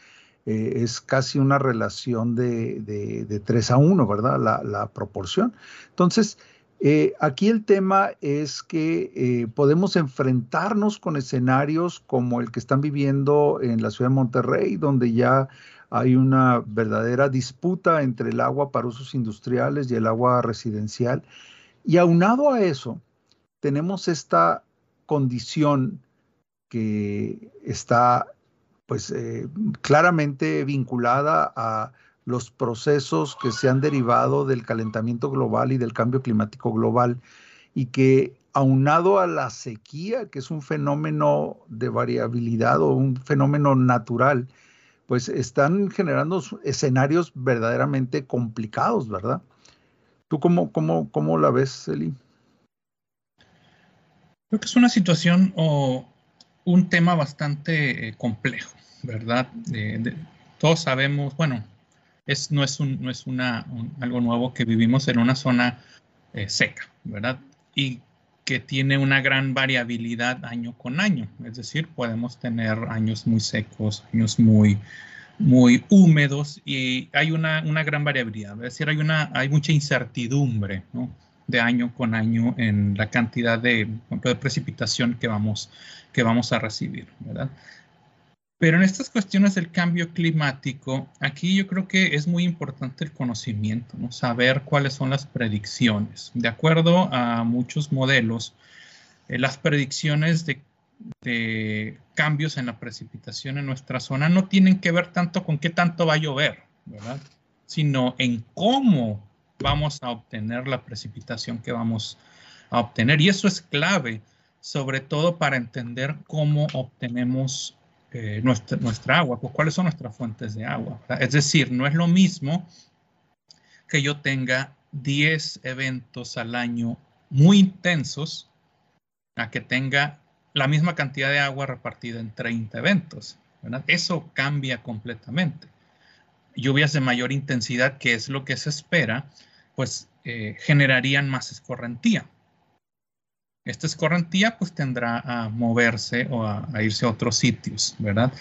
eh, es casi una relación de, de, 3 a 1, ¿verdad? La, la proporción. Entonces, eh, aquí el tema es que eh, podemos enfrentarnos con escenarios como el que están viviendo en la ciudad de Monterrey, donde ya hay una verdadera disputa entre el agua para usos industriales y el agua residencial. Y aunado a eso, tenemos esta condición que está pues eh, claramente vinculada a los procesos que se han derivado del calentamiento global y del cambio climático global y que aunado a la sequía, que es un fenómeno de variabilidad o un fenómeno natural, pues están generando escenarios verdaderamente complicados, ¿verdad? ¿Tú cómo, cómo, cómo la ves, Eli? Creo que es una situación o un tema bastante eh, complejo, ¿verdad? todos sabemos, bueno, es, no es, un, algo nuevo que vivimos en una zona eh, seca, ¿verdad? Y que tiene una gran variabilidad año con año. Es decir, podemos tener años muy secos, años muy, muy húmedos y hay una, una gran variabilidad. Es decir, hay, una, hay mucha incertidumbre ¿no? De año con año en la cantidad de, de precipitación que vamos, que vamos a recibir. ¿verdad? Pero en estas cuestiones del cambio climático, aquí yo creo que es muy importante el conocimiento, ¿no? saber cuáles son las predicciones. De acuerdo a muchos modelos, eh, las predicciones de, de, cambios en la precipitación en nuestra zona no tienen que ver tanto con qué tanto va a llover, ¿verdad? sino en cómo vamos a obtener la precipitación que vamos a obtener. Y eso es clave, sobre todo para entender cómo obtenemos eh, nuestra, agua, pues cuáles son nuestras fuentes de agua. Es decir, no es lo mismo que yo tenga 10 eventos al año muy intensos a que tenga la misma cantidad de agua repartida en 30 eventos. Eso cambia completamente. Lluvias de mayor intensidad, que es lo que se espera, pues eh, generarían más escorrentía. esta escorrentía pues tendrá a moverse o a, irse a otros sitios, ¿verdad?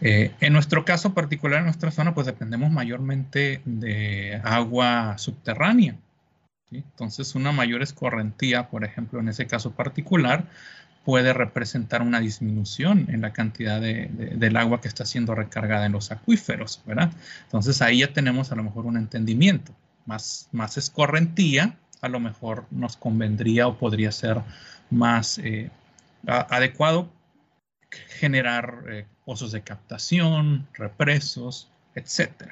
Eh, en nuestro caso particular, en nuestra zona, pues dependemos mayormente de agua subterránea. Entonces, una mayor escorrentía, por ejemplo, en ese caso particular, puede representar una disminución en la cantidad de, del agua que está siendo recargada en los acuíferos, ¿verdad? Entonces, ahí ya tenemos a lo mejor un entendimiento. Más, más escorrentía, a lo mejor nos convendría o podría ser más eh, adecuado generar eh, pozos de captación, represos, etc.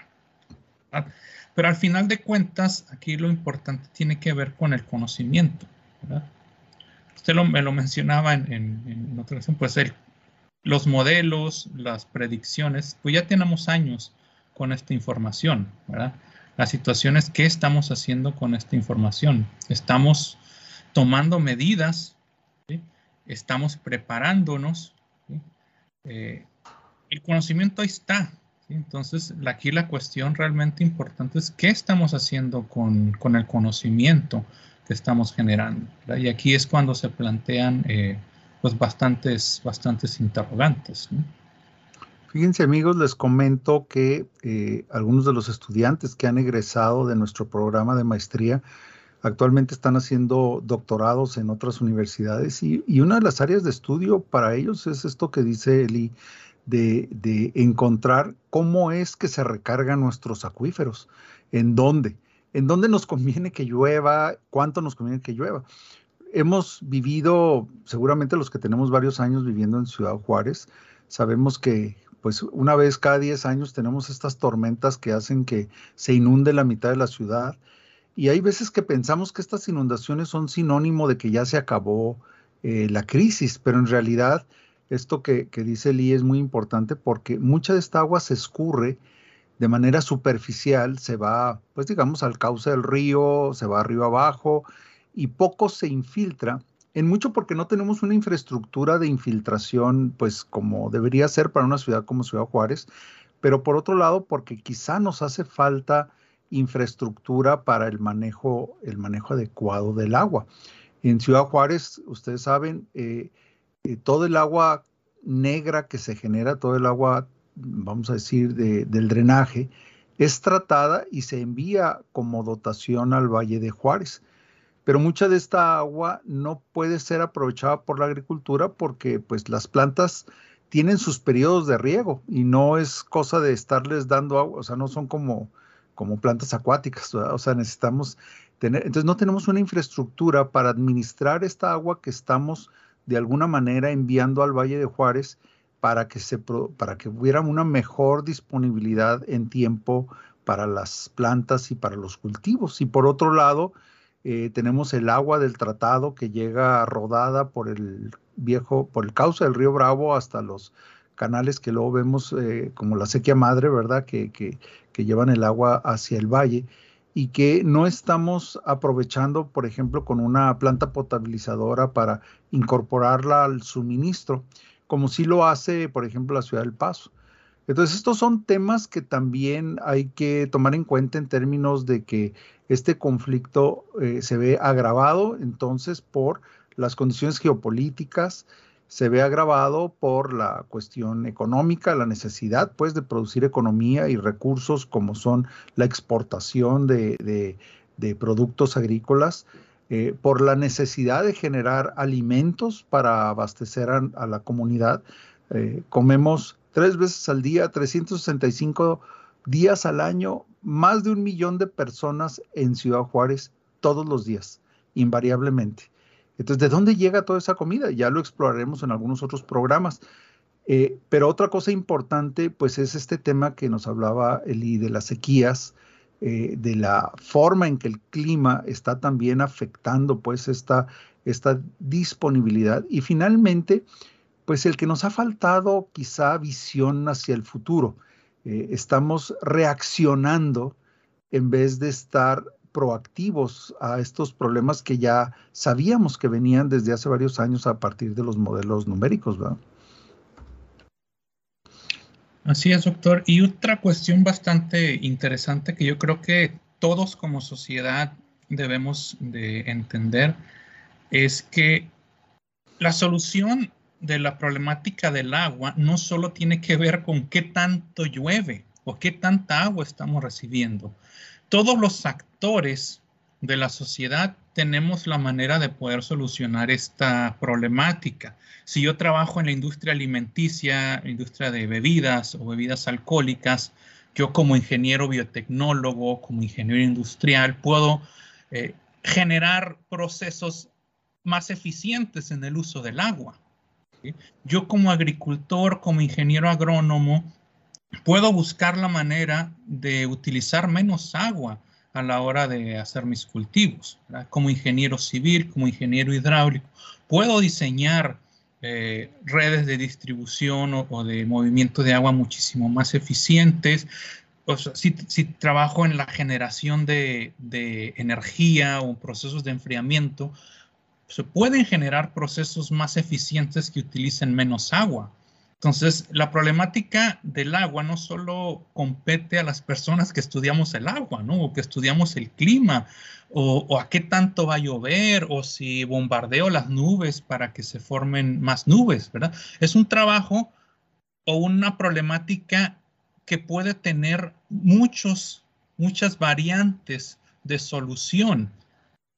Pero al final de cuentas, aquí lo importante tiene que ver con el conocimiento. Usted me lo mencionaba en, en, otra ocasión, pues los modelos, las predicciones, pues ya tenemos años con esta información, ¿verdad? La situación es qué estamos haciendo con esta información. Estamos tomando medidas, estamos preparándonos. Eh, el conocimiento ahí está. Entonces, aquí la cuestión realmente importante es qué estamos haciendo con, el conocimiento que estamos generando. Y aquí es cuando se plantean eh, pues bastantes, bastantes interrogantes. Fíjense amigos, les comento que eh, algunos de los estudiantes que han egresado de nuestro programa de maestría actualmente están haciendo doctorados en otras universidades y, una de las áreas de estudio para ellos es esto que dice Eli, de, de, encontrar cómo es que se recargan nuestros acuíferos, en dónde, en dónde nos conviene que llueva, cuánto nos conviene que llueva. Hemos vivido, seguramente los que tenemos varios años viviendo en Ciudad Juárez, sabemos que pues una vez cada 10 años tenemos estas tormentas que hacen que se inunde la mitad de la ciudad. Y hay veces que pensamos que estas inundaciones son sinónimo de que ya se acabó eh, la crisis, pero en realidad esto que, dice Lee es muy importante porque mucha de esta agua se escurre de manera superficial, se va, pues digamos, al cauce del río, se va arriba abajo y poco se infiltra en mucho porque no tenemos una infraestructura de infiltración, pues como debería ser para una ciudad como Ciudad Juárez, pero por otro lado porque quizá nos hace falta infraestructura para el manejo, el manejo adecuado del agua. En Ciudad Juárez, ustedes saben, eh, eh, todo el agua negra que se genera, todo el agua, vamos a decir, del drenaje, es tratada y se envía como dotación al Valle de Juárez. Pero mucha de esta agua no puede ser aprovechada por la agricultura porque pues las plantas tienen sus periodos de riego y no es cosa de estarles dando agua, o sea, no son como, como plantas acuáticas, o sea, necesitamos tener, entonces no tenemos una infraestructura para administrar esta agua que estamos de alguna manera enviando al Valle de Juárez para que, se, para que hubiera una mejor disponibilidad en tiempo para las plantas y para los cultivos. Y por otro lado, eh, tenemos el agua del tratado que llega rodada por el viejo, por el cauce del río Bravo hasta los canales que luego vemos eh, como la sequía madre, ¿verdad? Que, que, llevan el agua hacia el valle y que no estamos aprovechando, por ejemplo, con una planta potabilizadora para incorporarla al suministro, como sí lo hace, por ejemplo, la ciudad del Paso. Entonces, estos son temas que también hay que tomar en cuenta en términos de que este conflicto eh, se ve agravado entonces por las condiciones geopolíticas, se ve agravado por la cuestión económica, la necesidad pues de producir economía y recursos como son la exportación de, productos agrícolas, eh, por la necesidad de generar alimentos para abastecer a, la comunidad. Eh, comemos tres veces al día, 365 días al año, más de un millón de personas en Ciudad Juárez todos los días, invariablemente. Entonces, ¿de dónde llega toda esa comida? Ya lo exploraremos en algunos otros programas. Eh, pero otra cosa importante, pues es este tema que nos hablaba Eli de las sequías, eh, de la forma en que el clima está también afectando pues esta, esta disponibilidad. Y finalmente, pues el que nos ha faltado quizá visión hacia el futuro. Eh, estamos reaccionando en vez de estar proactivos a estos problemas que ya sabíamos que venían desde hace varios años a partir de los modelos numéricos, ¿verdad? Así es, doctor. Y otra cuestión bastante interesante que yo creo que todos como sociedad debemos de entender es que la solución de la problemática del agua no solo tiene que ver con qué tanto llueve o qué tanta agua estamos recibiendo. Todos los actores de la sociedad tenemos la manera de poder solucionar esta problemática. Si yo trabajo en la industria alimenticia, industria de bebidas o bebidas alcohólicas, yo como ingeniero biotecnólogo, como ingeniero industrial, puedo eh, generar procesos más eficientes en el uso del agua. Yo como agricultor, como ingeniero agrónomo, puedo buscar la manera de utilizar menos agua a la hora de hacer mis cultivos. Como ingeniero civil, como ingeniero hidráulico, puedo diseñar eh, redes de distribución o, de movimiento de agua muchísimo más eficientes. si, trabajo en la generación de, de energía o procesos de enfriamiento, se pueden generar procesos más eficientes que utilicen menos agua. Entonces, la problemática del agua no solo compete a las personas que estudiamos el agua, ¿no? O que estudiamos el clima, o, a qué tanto va a llover, o si bombardeo las nubes para que se formen más nubes, ¿verdad? Es un trabajo o una problemática que puede tener muchos, muchas variantes de solución.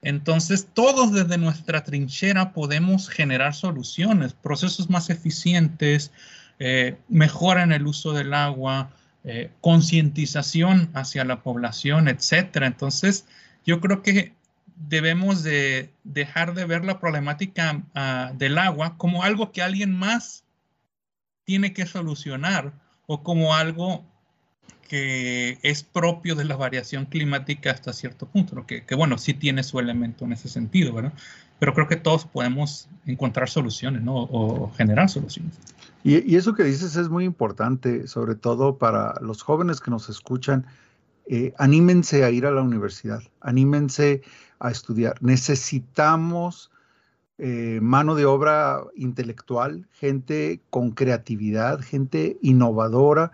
Entonces, todos desde nuestra trinchera podemos generar soluciones, procesos más eficientes, eh, mejora en el uso del agua, eh, concientización hacia la población, etcétera. Entonces, yo creo que debemos de dejar de ver la problemática ah, del agua como algo que alguien más tiene que solucionar o como algo que es propio de la variación climática hasta cierto punto, que, que, bueno, sí tiene su elemento en ese sentido, ¿verdad? Pero creo que todos podemos encontrar soluciones, ¿no? O, generar soluciones. Y, y, eso que dices es muy importante, sobre todo para los jóvenes que nos escuchan. Eh, anímense a ir a la universidad, anímense a estudiar. Necesitamos eh, mano de obra intelectual, gente con creatividad, gente innovadora,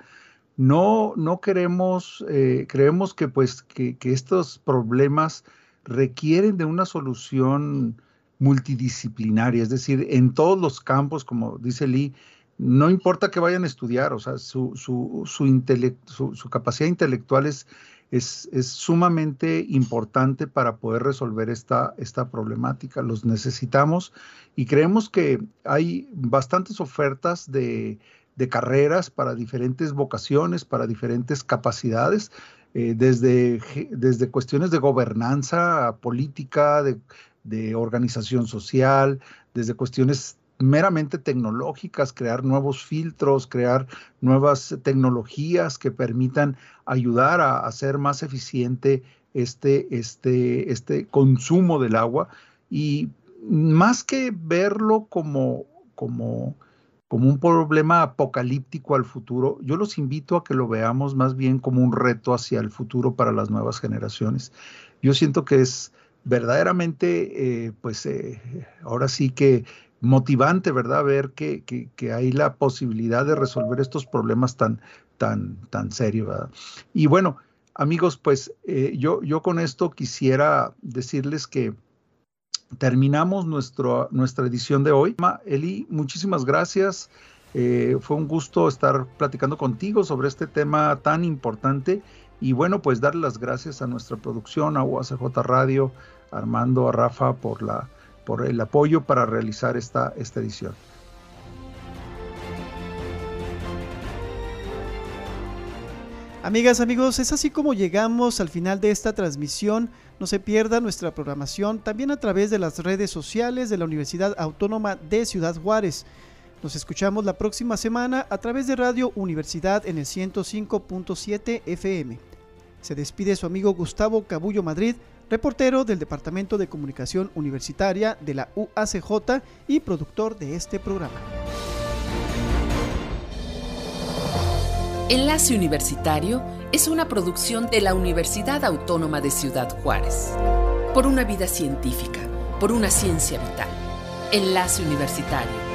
no, no queremos, eh, creemos que pues que, estos problemas requieren de una solución multidisciplinaria, es decir, en todos los campos, como dice Lee, no importa que vayan a estudiar, o sea, su, su, su, su capacidad intelectual es, es, es, sumamente importante para poder resolver esta, esta problemática. Los necesitamos y creemos que hay bastantes ofertas de, de carreras para diferentes vocaciones, para diferentes capacidades, eh, desde, desde cuestiones de gobernanza política, de, de organización social, desde cuestiones meramente tecnológicas, crear nuevos filtros, crear nuevas tecnologías que permitan ayudar a hacer más eficiente este, este, este consumo del agua. Y más que verlo como, como como un problema apocalíptico al futuro, yo los invito a que lo veamos más bien como un reto hacia el futuro para las nuevas generaciones. Yo siento que es verdaderamente, eh, pues eh, ahora sí que motivante, ¿verdad? Ver que, que, hay la posibilidad de resolver estos problemas tan, tan, tan serios, ¿verdad? Y bueno, amigos, pues eh, yo, yo con esto quisiera decirles que terminamos nuestro, nuestra edición de hoy. Eli, muchísimas gracias. Eh, fue un gusto estar platicando contigo sobre este tema tan importante. Y bueno, pues darle las gracias a nuestra producción, a UACJ Radio, a Armando, a Rafa por, la, por el apoyo para realizar esta, esta edición. Amigas, amigos, es así como llegamos al final de esta transmisión. No se pierda nuestra programación también a través de las redes sociales de la Universidad Autónoma de Ciudad Juárez. Nos escuchamos la próxima semana a través de Radio Universidad en el 105.7 FM. Se despide su amigo Gustavo Cabullo Madrid, reportero del Departamento de Comunicación Universitaria de la UACJ y productor de este programa. Enlace Universitario es una producción de la Universidad Autónoma de Ciudad Juárez. Por una vida científica, por una ciencia vital. Enlace Universitario